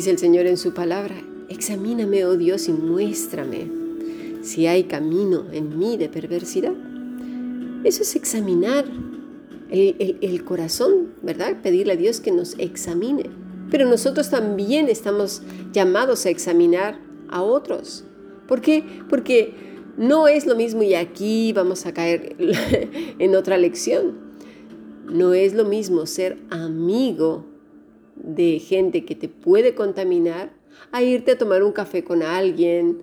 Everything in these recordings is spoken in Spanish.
Dice el Señor en su palabra, examíname, oh Dios, y muéstrame si hay camino en mí de perversidad. Eso es examinar el, corazón, ¿verdad? Pedirle a Dios que nos examine. Pero nosotros también estamos llamados a examinar a otros. ¿Por qué? Porque no es lo mismo y aquí vamos a caer en otra lección. No es lo mismo ser amigo de gente que te puede contaminar a irte a tomar un café con alguien,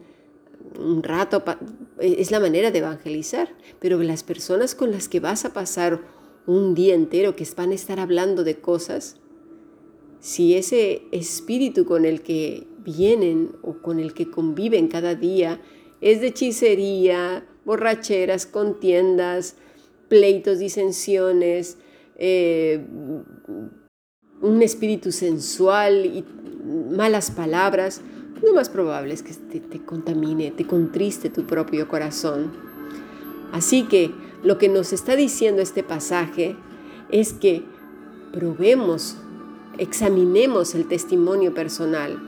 un rato, es la manera de evangelizar, pero las personas con las que vas a pasar un día entero, que van a estar hablando de cosas, si ese espíritu con el que vienen o con el que conviven cada día es de hechicería, borracheras, contiendas, pleitos, disensiones, eh, un espíritu sensual y malas palabras, lo más probable es que te, contamine, te contriste tu propio corazón. Así que lo que nos está diciendo este pasaje es que probemos, examinemos el testimonio personal.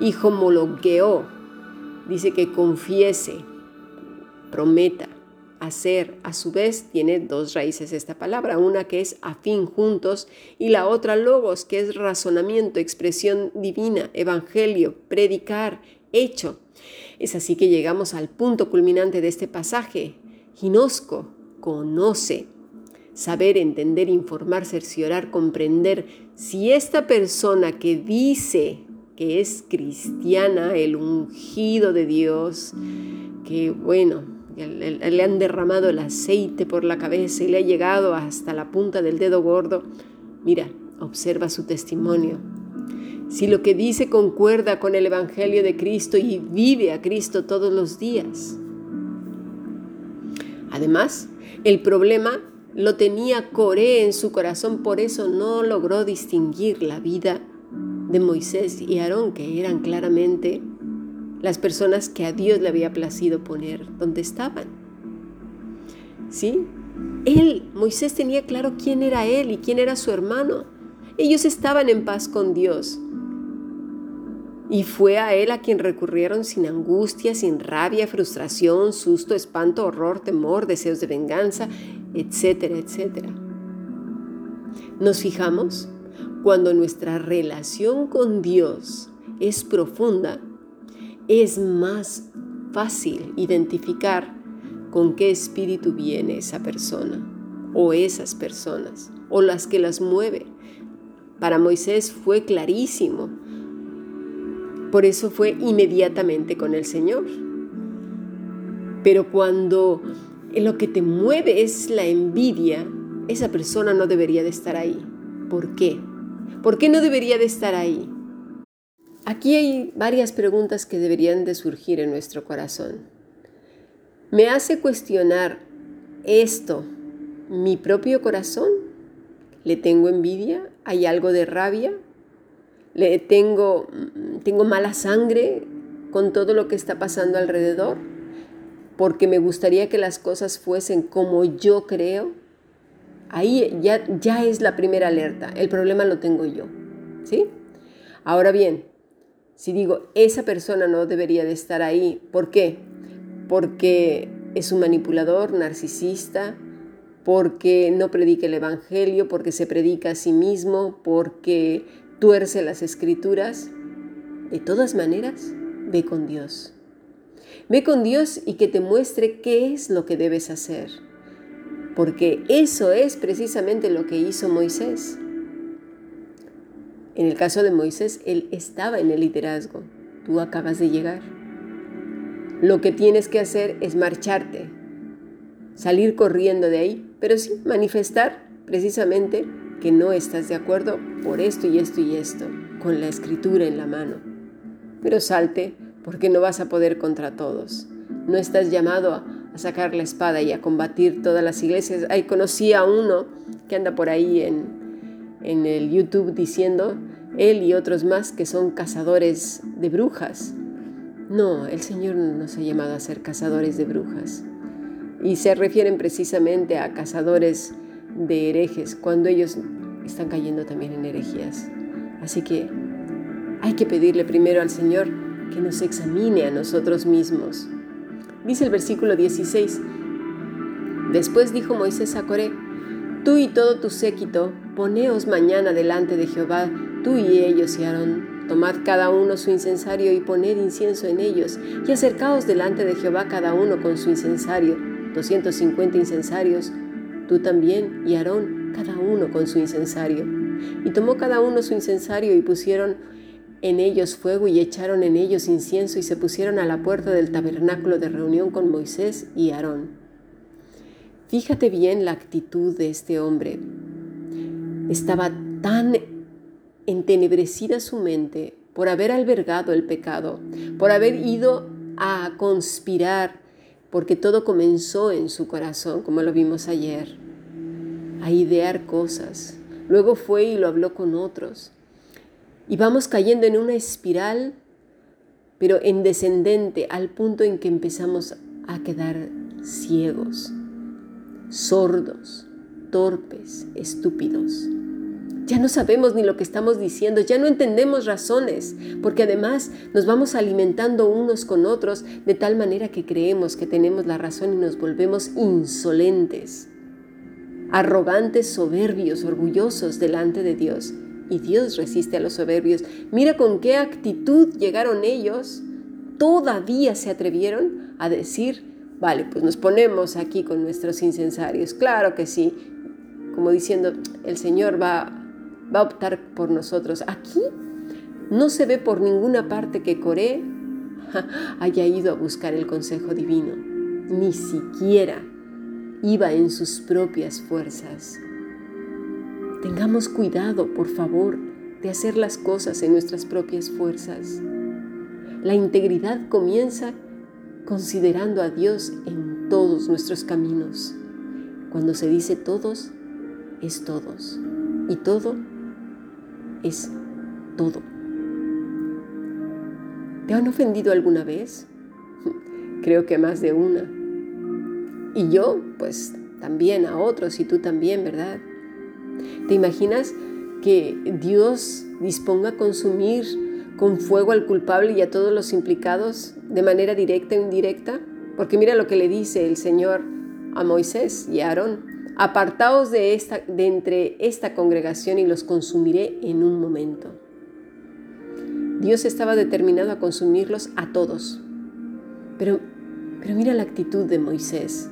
Y homologueó, dice que confiese, prometa, hacer, a su vez tiene dos raíces esta palabra, una que es afín juntos y la otra logos, que es razonamiento, expresión divina, evangelio, predicar, hecho. Es así que llegamos al punto culminante de este pasaje. Ginosco conoce. Saber, entender, informar, cerciorar, comprender. Si esta persona que dice que es cristiana, el ungido de Dios, que bueno, le han derramado el aceite por la cabeza y le ha llegado hasta la punta del dedo gordo, mira, observa su testimonio. Si lo que dice concuerda con el Evangelio de Cristo y vive a Cristo todos los días. Además, el problema lo tenía Coré en su corazón, por eso no logró distinguir la vida de Moisés y Aarón, que eran claramente las personas que a Dios le había placido poner donde estaban. ¿Sí? Él, Moisés tenía claro quién era él y quién era su hermano. Ellos estaban en paz con Dios. Y fue a él a quien recurrieron sin angustia, sin rabia, frustración, susto, espanto, horror, temor, deseos de venganza, etcétera, etcétera. ¿Nos fijamos? Cuando nuestra relación con Dios es profunda, es más fácil identificar con qué espíritu viene esa persona o esas personas o las que las mueve. Para Moisés fue clarísimo. Por eso fue inmediatamente con el Señor. Pero cuando lo que te mueve es la envidia, esa persona no debería de estar ahí. ¿Por qué? ¿Por qué no debería de estar ahí? Aquí hay varias preguntas que deberían de surgir en nuestro corazón. ¿Me hace cuestionar esto mi propio corazón? ¿Le tengo envidia? ¿Hay algo de rabia? ¿Le tengo, tengo mala sangre con todo lo que está pasando alrededor? Porque me gustaría que las cosas fuesen como yo creo. Ahí ya, ya es la primera alerta. El problema lo tengo yo. ¿Sí? Ahora bien, si digo, esa persona no debería de estar ahí, ¿por qué? Porque es un manipulador, narcisista, porque no predica el Evangelio, porque se predica a sí mismo, porque tuerce las escrituras. De todas maneras, ve con Dios. Ve con Dios y que te muestre qué es lo que debes hacer. Porque eso es precisamente lo que hizo Moisés. En el caso de Moisés, él estaba en el liderazgo. Tú acabas de llegar. Lo que tienes que hacer es marcharte, salir corriendo de ahí, pero sí manifestar precisamente que no estás de acuerdo por esto y esto y esto, con la escritura en la mano. Pero salte porque no vas a poder contra todos. No estás llamado a, sacar la espada y a combatir todas las iglesias. Ahí conocí a uno que anda por ahí en, en el YouTube diciendo, él y otros más que son cazadores de brujas. No, el Señor no nos ha llamado a ser cazadores de brujas. Y se refieren precisamente a cazadores de herejes, cuando ellos están cayendo también en herejías. Así que hay que pedirle primero al Señor que nos examine a nosotros mismos. Dice el versículo 16. Después dijo Moisés a Coré, Tú y todo tu séquito, poneos mañana delante de Jehová, tú y ellos y Aarón. Tomad cada uno su incensario y poned incienso en ellos, y acercaos delante de Jehová cada uno con su incensario, 250 incensarios, tú también y Aarón, cada uno con su incensario. Y tomó cada uno su incensario y pusieron en ellos fuego y echaron en ellos incienso y se pusieron a la puerta del tabernáculo de reunión con Moisés y Aarón. Fíjate bien la actitud de este hombre. Estaba tan entenebrecida su mente por haber albergado el pecado, por haber ido a conspirar, porque todo comenzó en su corazón, como lo vimos ayer, a idear cosas. Luego fue y lo habló con otros y vamos cayendo en una espiral, pero en descendente, al punto en que empezamos a quedar ciegos, sordos, torpes, estúpidos. Ya no sabemos ni lo que estamos diciendo, ya no entendemos razones, porque además nos vamos alimentando unos con otros de tal manera que creemos que tenemos la razón y nos volvemos insolentes, arrogantes, soberbios, orgullosos delante de Dios y Dios resiste a los soberbios. Mira con qué actitud llegaron ellos, todavía se atrevieron a decir, vale, pues nos ponemos aquí con nuestros incensarios. Claro que sí, como diciendo, el Señor va, va a optar por nosotros. Aquí no se ve por ninguna parte que Coré haya ido a buscar el consejo divino, ni siquiera iba en sus propias fuerzas. Tengamos cuidado, por favor, de hacer las cosas en nuestras propias fuerzas. La integridad comienza considerando a Dios en todos nuestros caminos. Cuando se dice todos, es todos. Y todo es todo. ¿Te han ofendido alguna vez? Creo que más de una. Y yo, pues también a otros y tú también, ¿verdad? ¿Te imaginas que Dios disponga a consumir con fuego al culpable y a todos los implicados de manera directa o indirecta? Porque mira lo que le dice el Señor a Moisés y a Aarón. Apartaos de, esta, de entre esta congregación y los consumiré en un momento. Dios estaba determinado a consumirlos a todos. Pero, pero mira la actitud de Moisés.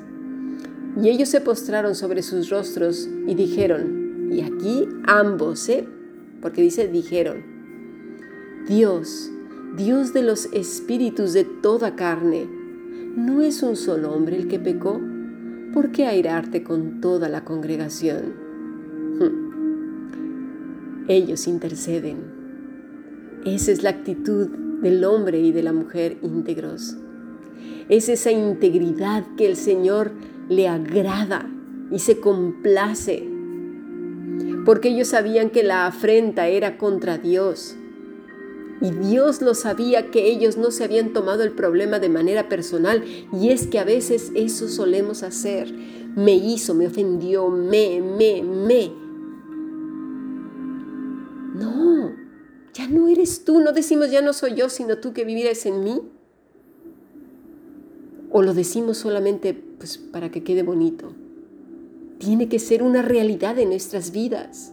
Y ellos se postraron sobre sus rostros y dijeron, y aquí ambos, ¿eh? Porque dice, dijeron, Dios, Dios de los espíritus de toda carne, ¿no es un solo hombre el que pecó? ¿Por qué airarte con toda la congregación? Hmm. Ellos interceden. Esa es la actitud del hombre y de la mujer íntegros. Es esa integridad que el Señor le agrada y se complace porque ellos sabían que la afrenta era contra Dios. Y Dios lo sabía que ellos no se habían tomado el problema de manera personal. Y es que a veces eso solemos hacer. Me hizo, me ofendió, me, me, me. No, ya no eres tú. No decimos ya no soy yo, sino tú que vivieras en mí. O lo decimos solamente pues, para que quede bonito tiene que ser una realidad en nuestras vidas.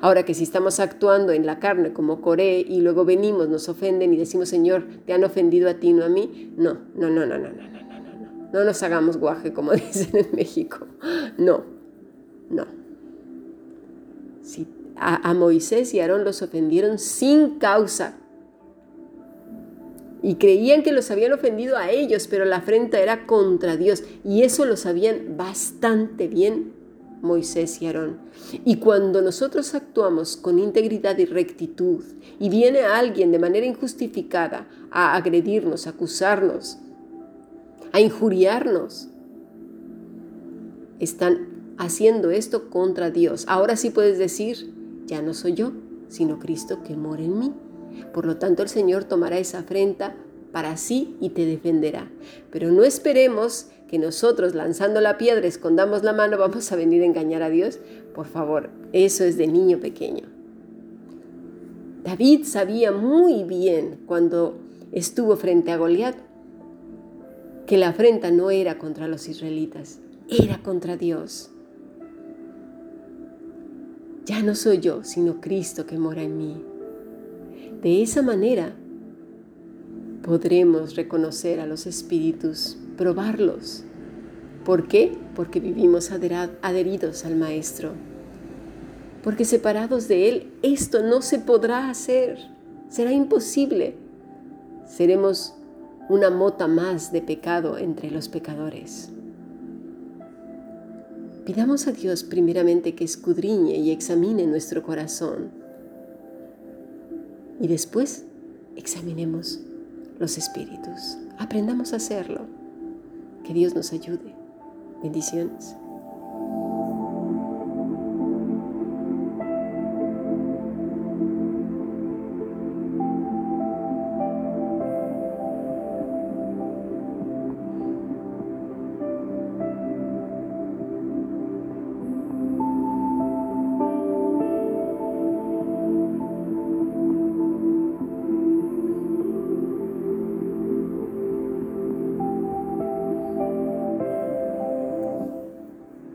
Ahora que si estamos actuando en la carne como Coré y luego venimos, nos ofenden y decimos, Señor, te han ofendido a ti, no a mí, no, no, no, no, no, no, no, no, no, no nos hagamos guaje como dicen en México. No, no. Si a, a Moisés y Aarón los ofendieron sin causa, y creían que los habían ofendido a ellos, pero la afrenta era contra Dios y eso lo sabían bastante bien Moisés y Aarón. Y cuando nosotros actuamos con integridad y rectitud y viene alguien de manera injustificada a agredirnos, a acusarnos, a injuriarnos, están haciendo esto contra Dios. Ahora sí puedes decir, ya no soy yo, sino Cristo que mora en mí. Por lo tanto, el Señor tomará esa afrenta para sí y te defenderá. Pero no esperemos que nosotros lanzando la piedra escondamos la mano, vamos a venir a engañar a Dios. Por favor, eso es de niño pequeño. David sabía muy bien cuando estuvo frente a Goliat que la afrenta no era contra los israelitas, era contra Dios. Ya no soy yo, sino Cristo que mora en mí. De esa manera podremos reconocer a los espíritus, probarlos. ¿Por qué? Porque vivimos adheridos al Maestro. Porque separados de Él, esto no se podrá hacer. Será imposible. Seremos una mota más de pecado entre los pecadores. Pidamos a Dios primeramente que escudriñe y examine nuestro corazón. Y después examinemos los espíritus. Aprendamos a hacerlo. Que Dios nos ayude. Bendiciones.